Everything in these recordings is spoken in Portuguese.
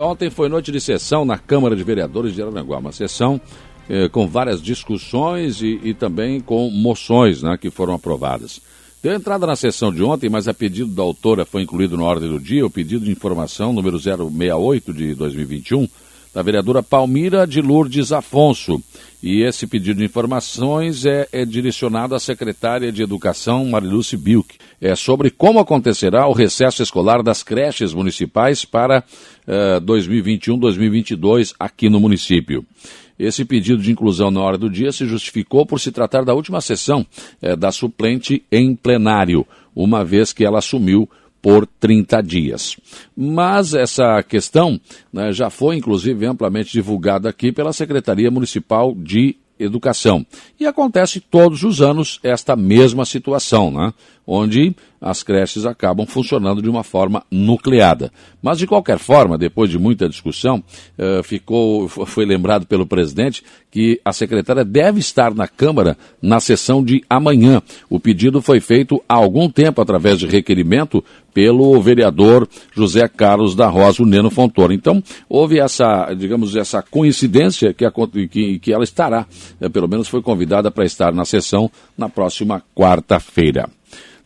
Ontem foi noite de sessão na Câmara de Vereadores de Araranguá, uma sessão eh, com várias discussões e, e, também com moções né, que foram aprovadas. Deu entrada na sessão de ontem, mas a pedido da autora foi incluído na ordem do dia o pedido de informação número 068 de 2021 da vereadora Palmira de Lourdes Afonso. E esse pedido de informações é, é direcionado à secretária de Educação, Mariluce Bilk. É sobre como acontecerá o recesso escolar das creches municipais para uh, 2021-2022 aqui no município. Esse pedido de inclusão na hora do dia se justificou por se tratar da última sessão eh, da suplente em plenário, uma vez que ela assumiu por 30 dias. Mas essa questão né, já foi, inclusive, amplamente divulgada aqui pela Secretaria Municipal de Educação. E acontece todos os anos esta mesma situação, né? onde as creches acabam funcionando de uma forma nucleada. Mas, de qualquer forma, depois de muita discussão, eh, ficou, foi lembrado pelo presidente que a secretária deve estar na Câmara na sessão de amanhã. O pedido foi feito há algum tempo através de requerimento pelo vereador José Carlos da Rosa, o Neno Fontoura. Então, houve essa, digamos, essa coincidência que, que, que ela estará, eh, pelo menos foi convidada para estar na sessão na próxima quarta-feira.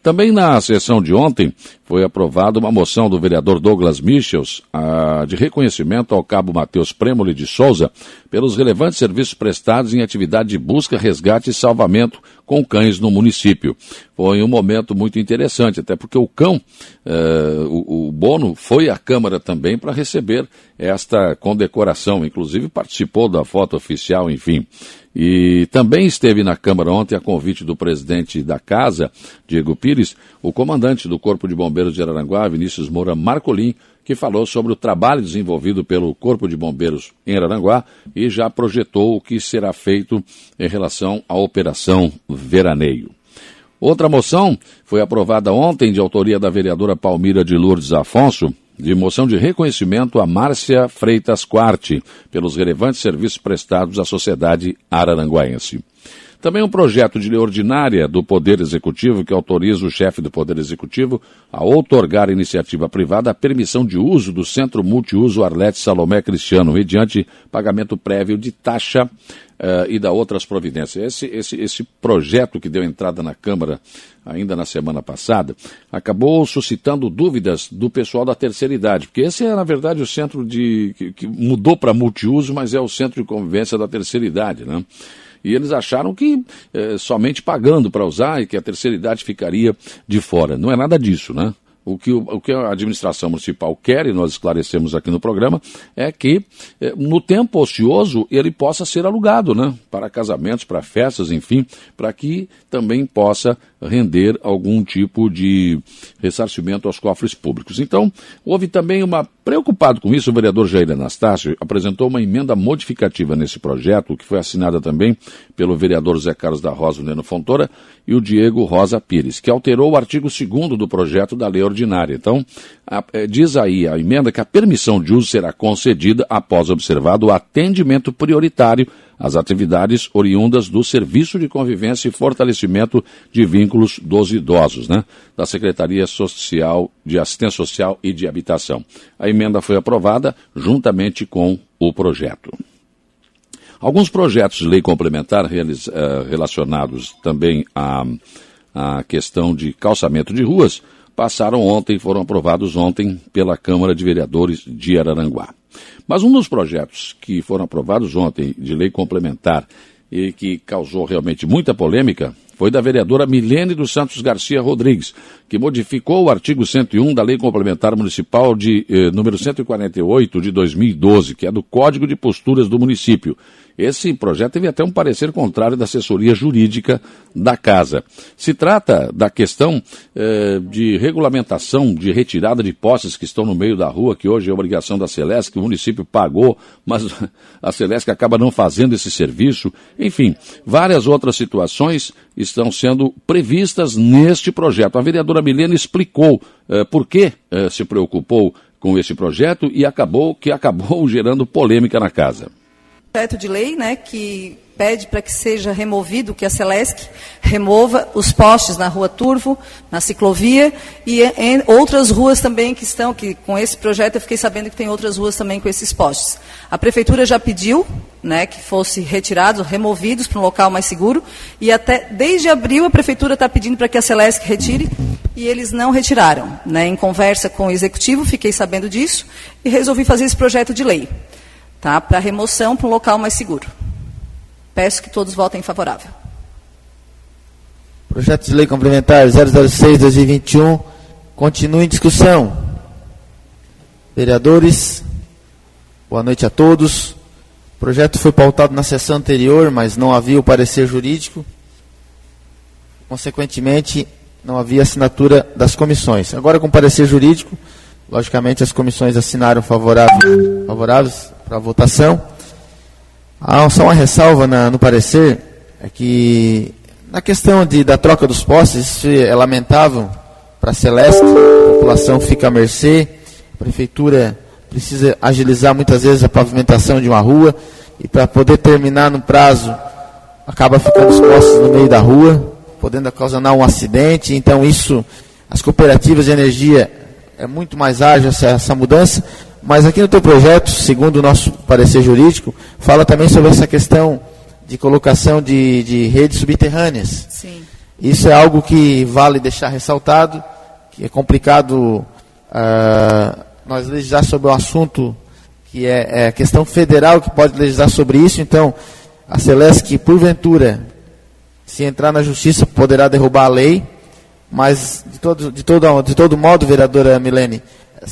Também na sessão de ontem foi aprovada uma moção do vereador Douglas Michels a, de reconhecimento ao cabo Matheus Premoli de Souza pelos relevantes serviços prestados em atividade de busca, resgate e salvamento com cães no município. Foi um momento muito interessante, até porque o cão, eh, o, o, Bono, foi à Câmara também para receber esta condecoração, inclusive participou da foto oficial, enfim. E também esteve na Câmara ontem, a convite do presidente da Casa, Diego Pires, o comandante do Corpo de Bombeiros de Araranguá, Vinícius Moura Marcolim, que falou sobre o trabalho desenvolvido pelo Corpo de Bombeiros em Araranguá e já projetou o que será feito em relação à Operação Veraneio. Outra moção foi aprovada ontem de autoria da vereadora Palmira de Lourdes Afonso, de moção de reconhecimento a Márcia Freitas Quarte pelos relevantes serviços prestados à sociedade araranguaense. Também um projeto de lei ordinária do Poder Executivo que autoriza o chefe do Poder Executivo a outorgar à iniciativa privada a permissão de uso do Centro Multiuso Arlete Salomé Cristiano, mediante pagamento prévio de taxa uh, e da outras providências. Esse, esse, esse projeto que deu entrada na Câmara ainda na semana passada, acabou suscitando dúvidas do pessoal da terceira idade, porque esse é, na verdade, o centro de. que, que mudou para multiuso, mas é o centro de convivência da terceira idade, né? E eles acharam que é, somente pagando para usar e que a terceira idade ficaria de fora. Não é nada disso, né? O que, o que a administração municipal quer, e nós esclarecemos aqui no programa, é que é, no tempo ocioso ele possa ser alugado, né? Para casamentos, para festas, enfim, para que também possa render algum tipo de ressarcimento aos cofres públicos. Então, houve também uma. Preocupado com isso, o vereador Jair Anastácio apresentou uma emenda modificativa nesse projeto, que foi assinada também pelo vereador Zé Carlos da Rosa Neno Fontoura e o Diego Rosa Pires, que alterou o artigo 2 do projeto da lei ordinária. Então, a, é, diz aí a emenda que a permissão de uso será concedida após observado o atendimento prioritário às atividades oriundas do Serviço de Convivência e Fortalecimento de Vínculos dos Idosos, né? Da Secretaria Social de Assistência Social e de Habitação. A emenda foi aprovada juntamente com o projeto. Alguns projetos de lei complementar eh, relacionados também à, à questão de calçamento de ruas passaram ontem, foram aprovados ontem pela Câmara de Vereadores de Araranguá. Mas um dos projetos que foram aprovados ontem de lei complementar e que causou realmente muita polêmica foi da vereadora Milene dos Santos Garcia Rodrigues, que modificou o artigo 101 da Lei Complementar Municipal de eh, número 148 de 2012, que é do Código de Posturas do município. Esse projeto teve até um parecer contrário da assessoria jurídica da Casa. Se trata da questão eh, de regulamentação de retirada de postes que estão no meio da rua, que hoje é obrigação da Celeste, que o município pagou, mas a Celeste acaba não fazendo esse serviço. Enfim, várias outras situações estão sendo previstas neste projeto. A vereadora Milena explicou eh, por que eh, se preocupou com esse projeto e acabou que acabou gerando polêmica na casa. Projeto de lei, né, que pede para que seja removido, que a Celesc remova os postes na Rua Turvo, na ciclovia e em outras ruas também que estão, que com esse projeto eu fiquei sabendo que tem outras ruas também com esses postes. A prefeitura já pediu, né, que fosse retirados, removidos para um local mais seguro e até desde abril a prefeitura está pedindo para que a Celesc retire e eles não retiraram. Né. Em conversa com o executivo fiquei sabendo disso e resolvi fazer esse projeto de lei tá? para remoção para um local mais seguro. Peço que todos votem favorável. Projeto de Lei Complementar 006-2021 continua em discussão. Vereadores, boa noite a todos. O projeto foi pautado na sessão anterior, mas não havia o parecer jurídico. Consequentemente, não havia assinatura das comissões. Agora, com parecer jurídico, logicamente as comissões assinaram favorável, favoráveis para votação. Há só uma ressalva na, no parecer, é que na questão de, da troca dos postes, isso é lamentável para Celeste, a população fica à mercê, a prefeitura precisa agilizar muitas vezes a pavimentação de uma rua, e para poder terminar no prazo, acaba ficando os postes no meio da rua, podendo ocasionar um acidente, então isso, as cooperativas de energia, é muito mais ágil essa, essa mudança, mas aqui no teu projeto, segundo o nosso parecer jurídico, fala também sobre essa questão de colocação de, de redes subterrâneas. Sim. Isso é algo que vale deixar ressaltado, que é complicado uh, nós legislar sobre um assunto que é, é questão federal que pode legislar sobre isso. Então, a Celeste, porventura, se entrar na justiça, poderá derrubar a lei, mas de todo, de todo, de todo modo, vereadora Milene,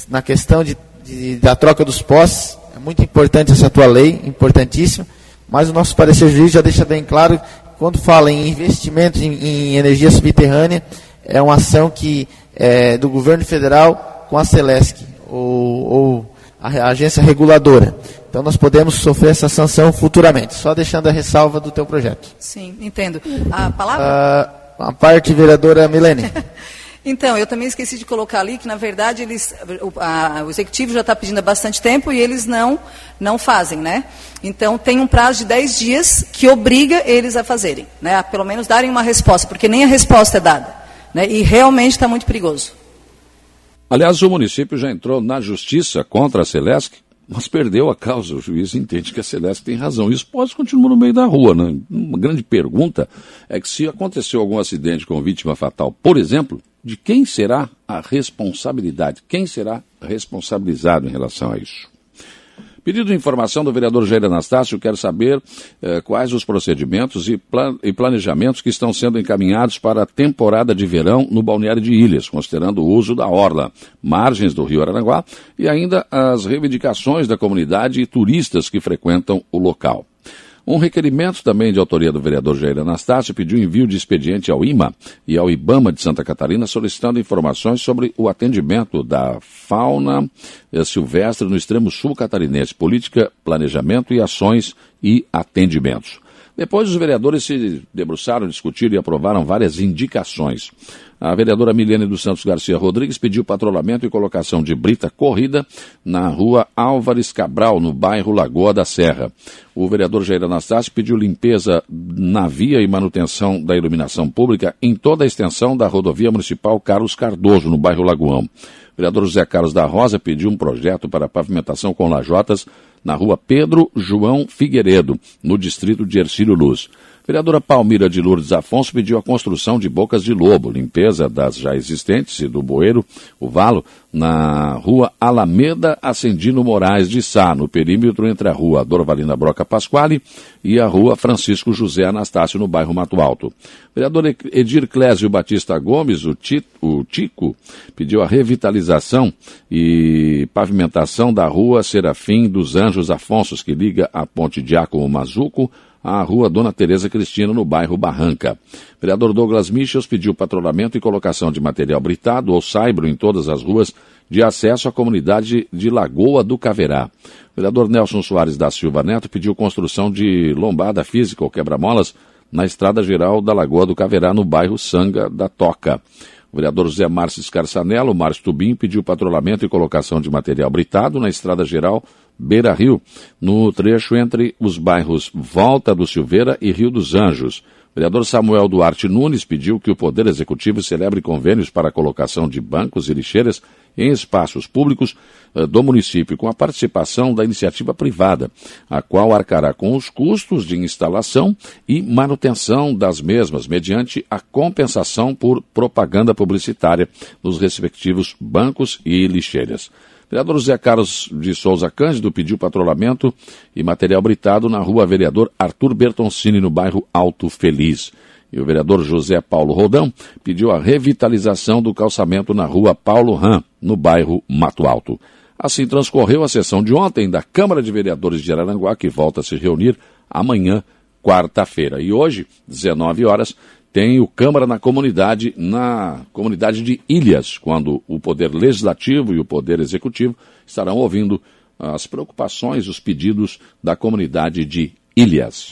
na questão de de, da troca dos postes. É muito importante essa tua lei, importantíssima. Mas o nosso parecer jurídico já deixa bem claro, quando fala em investimentos em, em energia subterrânea, é uma ação que é do governo federal com a Celesc, ou, ou a agência reguladora. Então nós podemos sofrer essa sanção futuramente. Só deixando a ressalva do teu projeto. Sim, entendo. A palavra? Uh, a parte, vereadora Milene. Então, eu também esqueci de colocar ali que, na verdade, eles, o, a, o executivo já está pedindo há bastante tempo e eles não, não fazem, né? Então, tem um prazo de 10 dias que obriga eles a fazerem, né? A pelo menos darem uma resposta, porque nem a resposta é dada. Né? E realmente está muito perigoso. Aliás, o município já entrou na justiça contra a Celesc, mas perdeu a causa. O juiz entende que a Celeste tem razão. Isso pode continuar no meio da rua. Né? Uma grande pergunta é que se aconteceu algum acidente com vítima fatal, por exemplo, de quem será a responsabilidade, quem será responsabilizado em relação a isso. Pedido de informação do vereador Jair Anastácio, quero saber eh, quais os procedimentos e, plan e, planejamentos que estão sendo encaminhados para a temporada de verão no balneário de Ilhas, considerando o uso da orla, margens do rio Araranguá e ainda as reivindicações da comunidade e turistas que frequentam o local. Um requerimento também de autoria do vereador Jair Anastácio pediu envio de expediente ao IMA e ao IBAMA de Santa Catarina solicitando informações sobre o atendimento da fauna eh, silvestre no extremo sul catarinense, política, planejamento e ações e atendimentos. Depois, os vereadores se debruçaram, discutiram e aprovaram várias indicações. A vereadora Milene dos Santos Garcia Rodrigues pediu patrulhamento e colocação de brita corrida na rua Álvares Cabral, no bairro Lagoa da Serra. O vereador Jair Anastácio pediu limpeza na via e manutenção da iluminação pública em toda a extensão da rodovia municipal Carlos Cardoso, no bairro Lagoão. O vereador José Carlos da Rosa pediu um projeto para pavimentação com lajotas na rua Pedro João Figueiredo, no distrito de Ercílio Luz. Vereadora Palmira de Lourdes Afonso pediu a construção de bocas de lobo, limpeza das já existentes e do bueiro, o valo, na rua Alameda Ascendino Moraes de Sá, no perímetro entre a rua Dorvalina Broca Pasquale e a rua Francisco José Anastácio, no bairro Mato Alto. Vereador Edir Clésio Batista Gomes, o, Tito, o Tico, pediu a revitalização e pavimentação da rua Serafim dos Anjos Afonsos, que liga a Ponte Diácono Mazuco à rua Dona Tereza Cristina, no bairro Barranca. O vereador Douglas Michels pediu patrulhamento e colocação de material britado ou saibro em todas as ruas de acesso à comunidade de Lagoa do Caverá. O vereador Nelson Soares da Silva Neto pediu construção de lombada física ou quebra-molas na estrada geral da Lagoa do Caverá, no bairro Sanga da Toca. O vereador José Márcio Scarçanello, Márcio Tubim, pediu patrulhamento e colocação de material britado na estrada geral Beira Rio, no trecho entre os bairros Volta do Silveira e Rio dos Anjos. O vereador Samuel Duarte Nunes pediu que o Poder Executivo celebre convênios para a colocação de bancos e lixeiras em espaços públicos eh, do município, com a participação da iniciativa privada, a qual arcará com os custos de instalação e manutenção das mesmas, mediante a compensação por propaganda publicitária nos respectivos bancos e lixeiras. Vereador José Carlos de Souza Cândido pediu patrulhamento e material britado na rua Vereador Arthur Bertoncini, no bairro Alto Feliz. E o vereador José Paulo Rodão pediu a revitalização do calçamento na rua Paulo Ram, no bairro Mato Alto. Assim transcorreu a sessão de ontem da Câmara de Vereadores de Araranguá, que volta a se reunir amanhã, quarta-feira. E hoje, 19 horas, tem o Câmara na comunidade, na comunidade de Ilhas, quando o Poder Legislativo e o Poder Executivo estarão ouvindo as preocupações, os pedidos da comunidade de Ilhas.